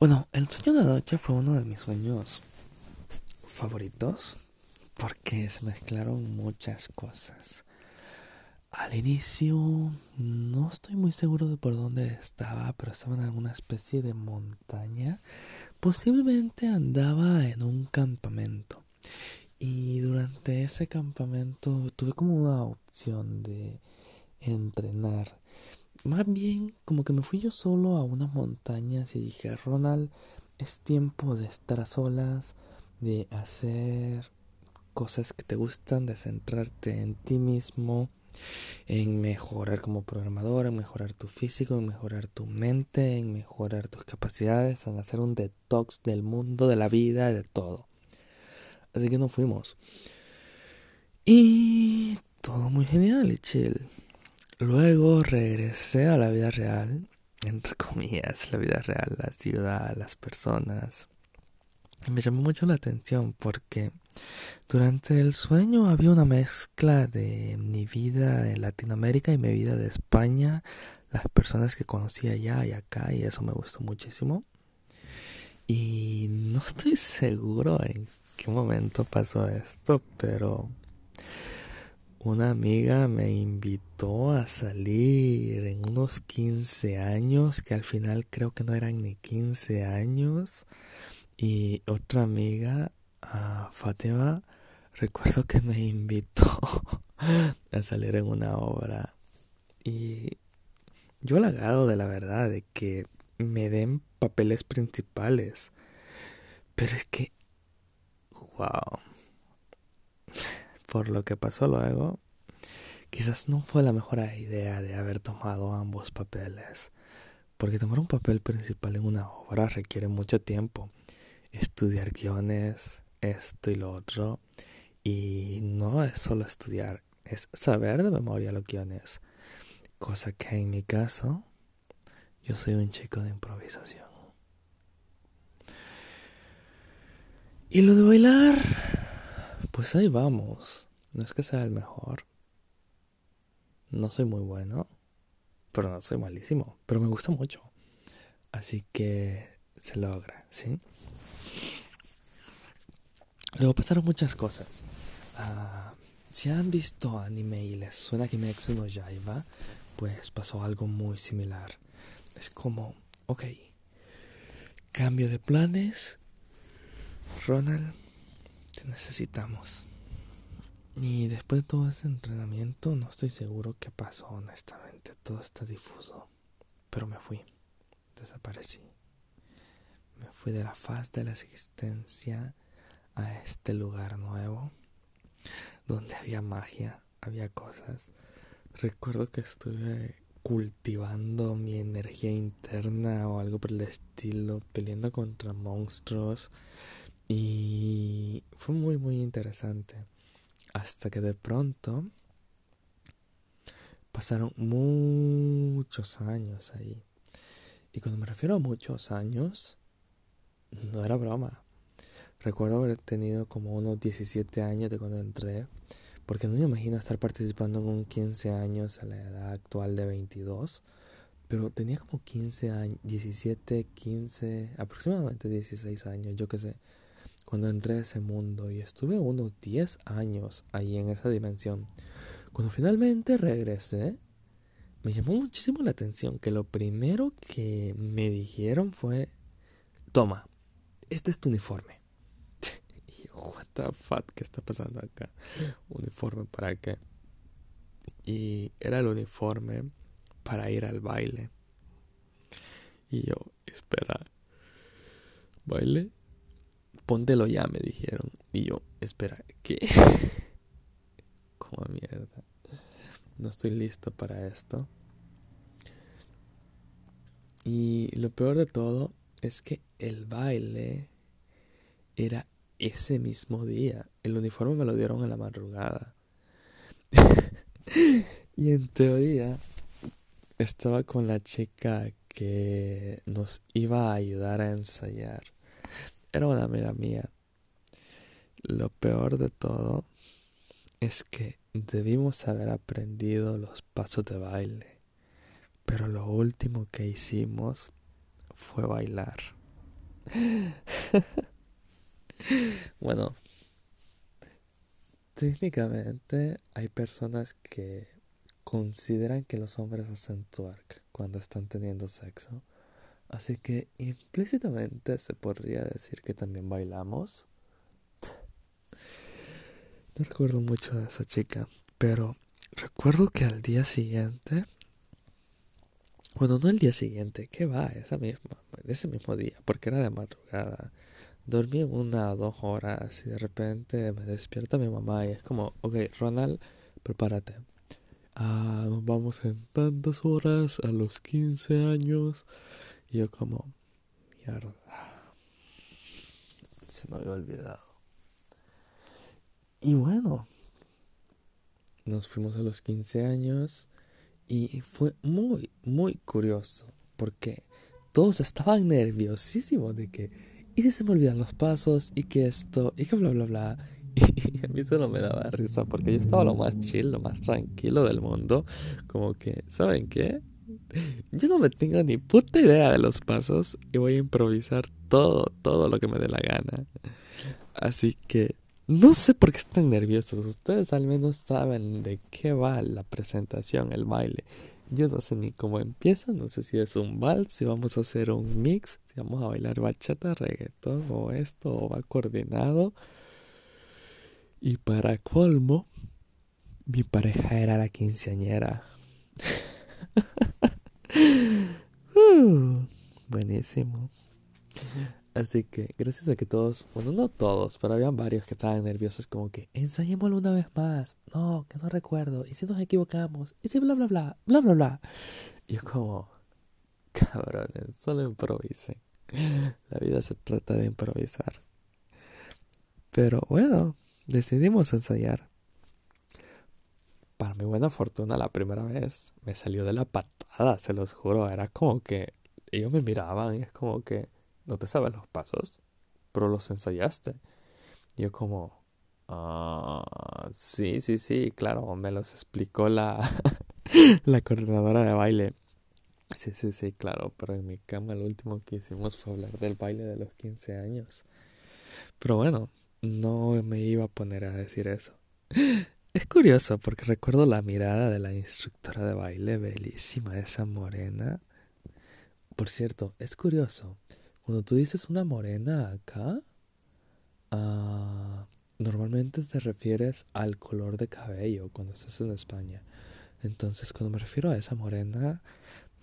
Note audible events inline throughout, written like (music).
Bueno, el sueño de noche fue uno de mis sueños favoritos porque se mezclaron muchas cosas. Al inicio no estoy muy seguro de por dónde estaba, pero estaba en alguna especie de montaña. Posiblemente andaba en un campamento. Y durante ese campamento tuve como una opción de entrenar. Más bien como que me fui yo solo a unas montañas y dije, Ronald, es tiempo de estar a solas, de hacer cosas que te gustan, de centrarte en ti mismo, en mejorar como programador, en mejorar tu físico, en mejorar tu mente, en mejorar tus capacidades, en hacer un detox del mundo, de la vida, de todo. Así que nos fuimos. Y todo muy genial y chill. Luego regresé a la vida real, entre (laughs) comillas, la vida real, la ciudad, las personas. Y me llamó mucho la atención porque durante el sueño había una mezcla de mi vida en Latinoamérica y mi vida de España, las personas que conocí allá y acá, y eso me gustó muchísimo. Y no estoy seguro en qué momento pasó esto, pero una amiga me invitó a salir en unos 15 años, que al final creo que no eran ni 15 años. Y otra amiga, a Fátima, recuerdo que me invitó (laughs) a salir en una obra. Y yo halagado de la verdad, de que me den papeles principales. Pero es que, wow (laughs) por lo que pasó luego, quizás no fue la mejor idea de haber tomado ambos papeles, porque tomar un papel principal en una obra requiere mucho tiempo, estudiar guiones, esto y lo otro, y no es solo estudiar, es saber de memoria los guiones, cosa que en mi caso yo soy un chico de improvisación. Y lo de bailar pues ahí vamos. No es que sea el mejor. No soy muy bueno. Pero no soy malísimo. Pero me gusta mucho. Así que se logra, ¿sí? Luego pasaron muchas cosas. Uh, si han visto anime y les suena Kimetsu no Yaiba, pues pasó algo muy similar. Es como, ok, cambio de planes. Ronald necesitamos. Y después de todo ese entrenamiento, no estoy seguro qué pasó, honestamente. Todo está difuso. Pero me fui. Desaparecí. Me fui de la faz de la existencia a este lugar nuevo. Donde había magia, había cosas. Recuerdo que estuve cultivando mi energía interna o algo por el estilo, peleando contra monstruos y fue muy, muy interesante. Hasta que de pronto pasaron muchos años ahí. Y cuando me refiero a muchos años, no era broma. Recuerdo haber tenido como unos 17 años de cuando entré, porque no me imagino estar participando en un 15 años a la edad actual de 22, pero tenía como 15 años, 17, 15, aproximadamente 16 años, yo qué sé cuando entré a ese mundo y estuve unos 10 años ahí en esa dimensión. Cuando finalmente regresé, me llamó muchísimo la atención que lo primero que me dijeron fue, toma, este es tu uniforme. (laughs) y yo, what the fuck, ¿qué está pasando acá? ¿Uniforme para qué? Y era el uniforme para ir al baile. Y yo, espera, ¿baile? Póntelo ya, me dijeron. Y yo, espera, ¿qué? (laughs) Como mierda. No estoy listo para esto. Y lo peor de todo es que el baile era ese mismo día. El uniforme me lo dieron en la madrugada. (laughs) y en teoría estaba con la chica que nos iba a ayudar a ensayar era una amiga mía. Lo peor de todo es que debimos haber aprendido los pasos de baile, pero lo último que hicimos fue bailar. (laughs) bueno, técnicamente hay personas que consideran que los hombres hacen twerk cuando están teniendo sexo. Así que implícitamente se podría decir que también bailamos. No recuerdo mucho de esa chica, pero recuerdo que al día siguiente, bueno, no el día siguiente, ¿qué va? Esa misma, ese mismo día, porque era de madrugada. Dormí una o dos horas y de repente me despierta mi mamá y es como, ok, Ronald, prepárate. Ah, nos vamos en tantas horas a los 15 años. Y yo como, mierda. Se me había olvidado. Y bueno, nos fuimos a los 15 años y fue muy, muy curioso porque todos estaban nerviosísimos de que, ¿y si se me olvidan los pasos? ¿Y que esto? ¿Y que bla, bla, bla? (laughs) Y a mí eso no me daba risa porque yo estaba lo más chill, lo más tranquilo del mundo. Como que, ¿saben qué? Yo no me tengo ni puta idea de los pasos y voy a improvisar todo, todo lo que me dé la gana. Así que no sé por qué están nerviosos. Ustedes al menos saben de qué va la presentación, el baile. Yo no sé ni cómo empieza, no sé si es un vals, si vamos a hacer un mix, si vamos a bailar bachata, reggaetón o esto, o va coordinado. Y para colmo, mi pareja era la quinceañera. (laughs) Uh, buenísimo. Así que, gracias a que todos, bueno, no todos, pero habían varios que estaban nerviosos, como que ensayémoslo una vez más. No, que no recuerdo. ¿Y si nos equivocamos? ¿Y si bla, bla, bla, bla, bla, bla? Y es como, cabrones, solo improvisen. La vida se trata de improvisar. Pero bueno, decidimos ensayar. Para mi buena fortuna, la primera vez me salió de la patada, se los juro. Era como que ellos me miraban y es como que no te sabes los pasos, pero los ensayaste. Y yo como, ah, sí, sí, sí, claro, me los explicó la, (laughs) la coordinadora de baile. Sí, sí, sí, claro, pero en mi cama lo último que hicimos fue hablar del baile de los 15 años. Pero bueno, no me iba a poner a decir eso. Es curioso porque recuerdo la mirada de la instructora de baile, bellísima, esa morena. Por cierto, es curioso, cuando tú dices una morena acá, uh, normalmente te refieres al color de cabello cuando estás en España. Entonces, cuando me refiero a esa morena,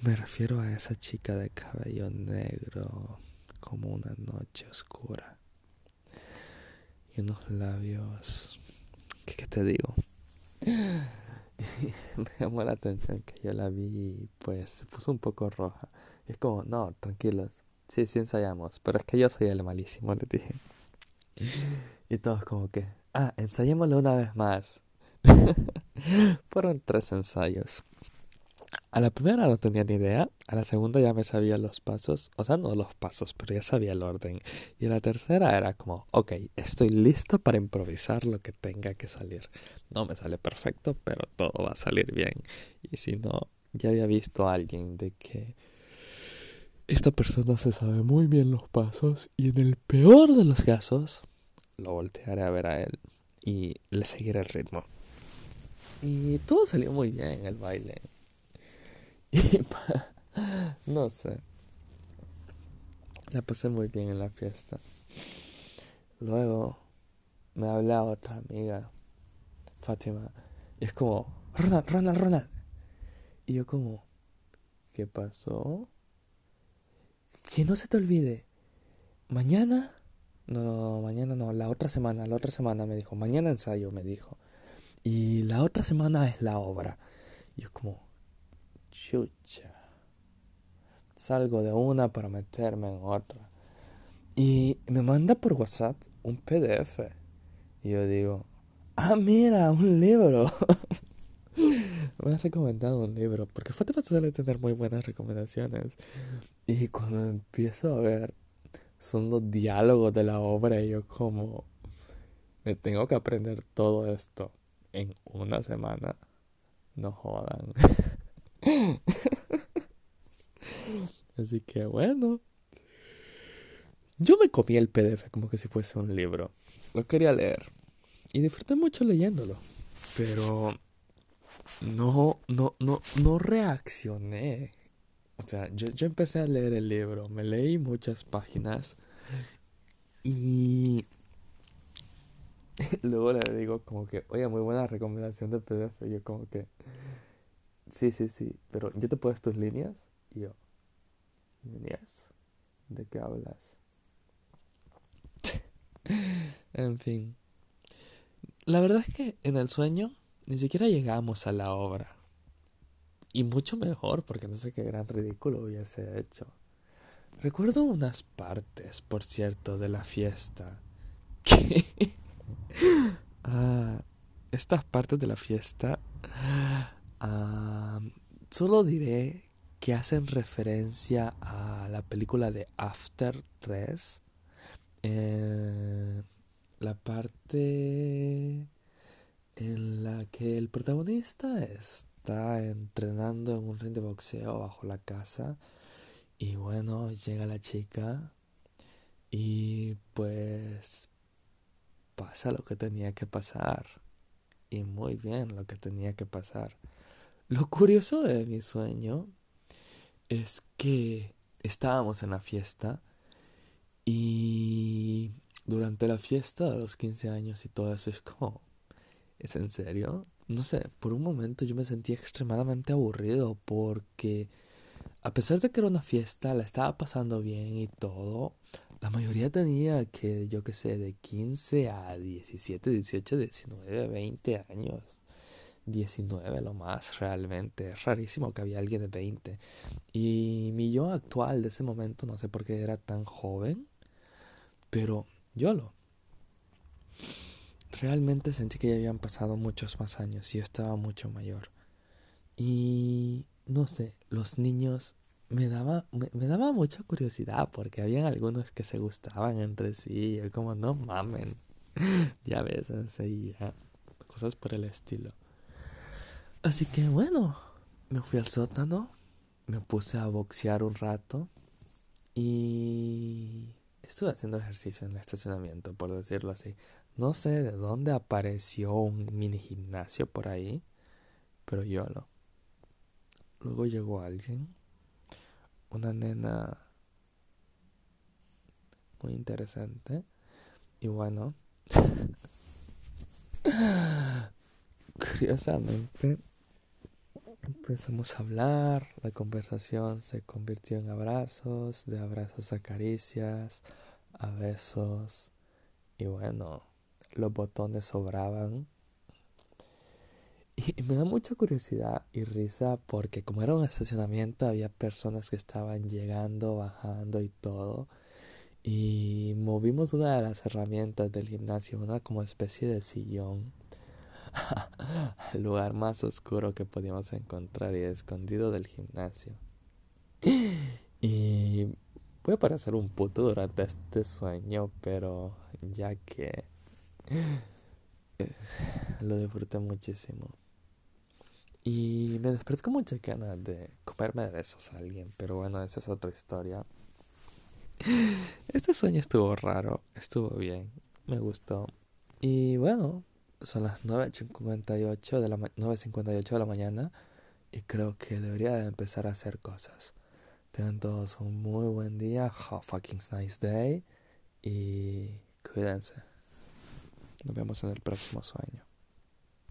me refiero a esa chica de cabello negro, como una noche oscura y unos labios. ¿Qué, te digo? (laughs) me llamó la atención que yo la vi y pues se puso un poco roja. Y es como, no, tranquilos. Sí, sí ensayamos. Pero es que yo soy el malísimo, le dije. Y todos como que, ah, ensayémoslo una vez más. (laughs) Fueron tres ensayos. A la primera no tenía ni idea, a la segunda ya me sabía los pasos, o sea, no los pasos, pero ya sabía el orden. Y a la tercera era como, ok, estoy listo para improvisar lo que tenga que salir. No me sale perfecto, pero todo va a salir bien. Y si no, ya había visto a alguien de que esta persona se sabe muy bien los pasos y en el peor de los casos, lo voltearé a ver a él y le seguiré el ritmo. Y todo salió muy bien el baile. (laughs) No sé. La pasé muy bien en la fiesta. Luego me habla otra amiga, Fátima, y es como, Ronald, Ronald, Ronald. Y yo como, ¿qué pasó? Que no se te olvide, mañana, no, mañana no, la otra semana, la otra semana me dijo, mañana ensayo, me dijo. Y la otra semana es la obra. Y yo como, chucha. Salgo de una para meterme en otra. Y me manda por WhatsApp un PDF. Y yo digo, ah, mira, un libro. (laughs) me has recomendado un libro. Porque Fátima suele tener muy buenas recomendaciones. Y cuando empiezo a ver, son los diálogos de la obra. Y yo como, me tengo que aprender todo esto en una semana. No jodan. (laughs) (laughs) Así que bueno, Yo me comí el PDF como que si fuese un libro. Lo quería leer. Y disfruté mucho leyéndolo. Pero no, no, no, no reaccioné. O sea, yo, yo empecé a leer el libro. Me leí muchas páginas. Y (laughs) luego le digo como que, oye, muy buena recomendación de PDF. Y yo como que, sí, sí, sí, pero ¿ya te puedes tus líneas? Y yo, ¿líneas? ¿De qué hablas? (laughs) en fin. La verdad es que en el sueño ni siquiera llegamos a la obra. Y mucho mejor, porque no sé qué gran ridículo hubiese hecho. Recuerdo unas partes, por cierto, de la fiesta. (laughs) Que... ah, estas partes de la fiesta... Solo diré que hacen referencia a la película de After 3. Eh, la parte en la que el protagonista está entrenando en un ring de boxeo bajo la casa y bueno, llega la chica y pues pasa lo que tenía que pasar y muy bien lo que tenía que pasar. Lo curioso de mi sueño es que estábamos en la fiesta y durante la fiesta de los 15 años y todo eso es como, ¿es en serio? No sé, por un momento yo me sentí extremadamente aburrido porque a pesar de que era una fiesta, la estaba pasando bien y todo, la mayoría tenía que, yo qué sé, de 15 a 17, 18, 19, 20 años. 19 lo más realmente. Es rarísimo que había alguien de 20. Y mi yo actual de ese momento, no sé por qué era tan joven, pero yo lo. Realmente sentí que ya habían pasado muchos más años y yo estaba mucho mayor. Y no sé, los niños me daba, me, daba mucha curiosidad porque habían algunos que se gustaban entre sí. Y como, no mamen. (laughs) ya ves, enseguida. Cosas por el estilo. Así que bueno, me fui al sótano, me puse a boxear un rato y estuve haciendo ejercicio en el estacionamiento, por decirlo así. No sé de dónde apareció un mini gimnasio por ahí, pero yo lo. Luego llegó alguien, una nena muy interesante, y bueno, (laughs) curiosamente Empezamos a hablar, la conversación se convirtió en abrazos, de abrazos a caricias, a besos y bueno, los botones sobraban. Y me da mucha curiosidad y risa porque como era un estacionamiento había personas que estaban llegando, bajando y todo. Y movimos una de las herramientas del gimnasio, una como especie de sillón el (laughs) lugar más oscuro que podíamos encontrar y escondido del gimnasio. (gasps) Y puede parecer un puto durante este sueño, pero ya que (sighs) lo disfruté muchísimo. Y me desperté con muchas ganas de comerme de besos a alguien, pero bueno, esa es otra historia. (sighs) Este sueño estuvo raro, estuvo bien, me gustó. Y bueno, son las 9.58 de la, 9.58 de la mañana y creo que debería de empezar a hacer cosas. Tengan todos un muy buen día, have fucking nice day y cuídense. Nos vemos en el próximo sueño.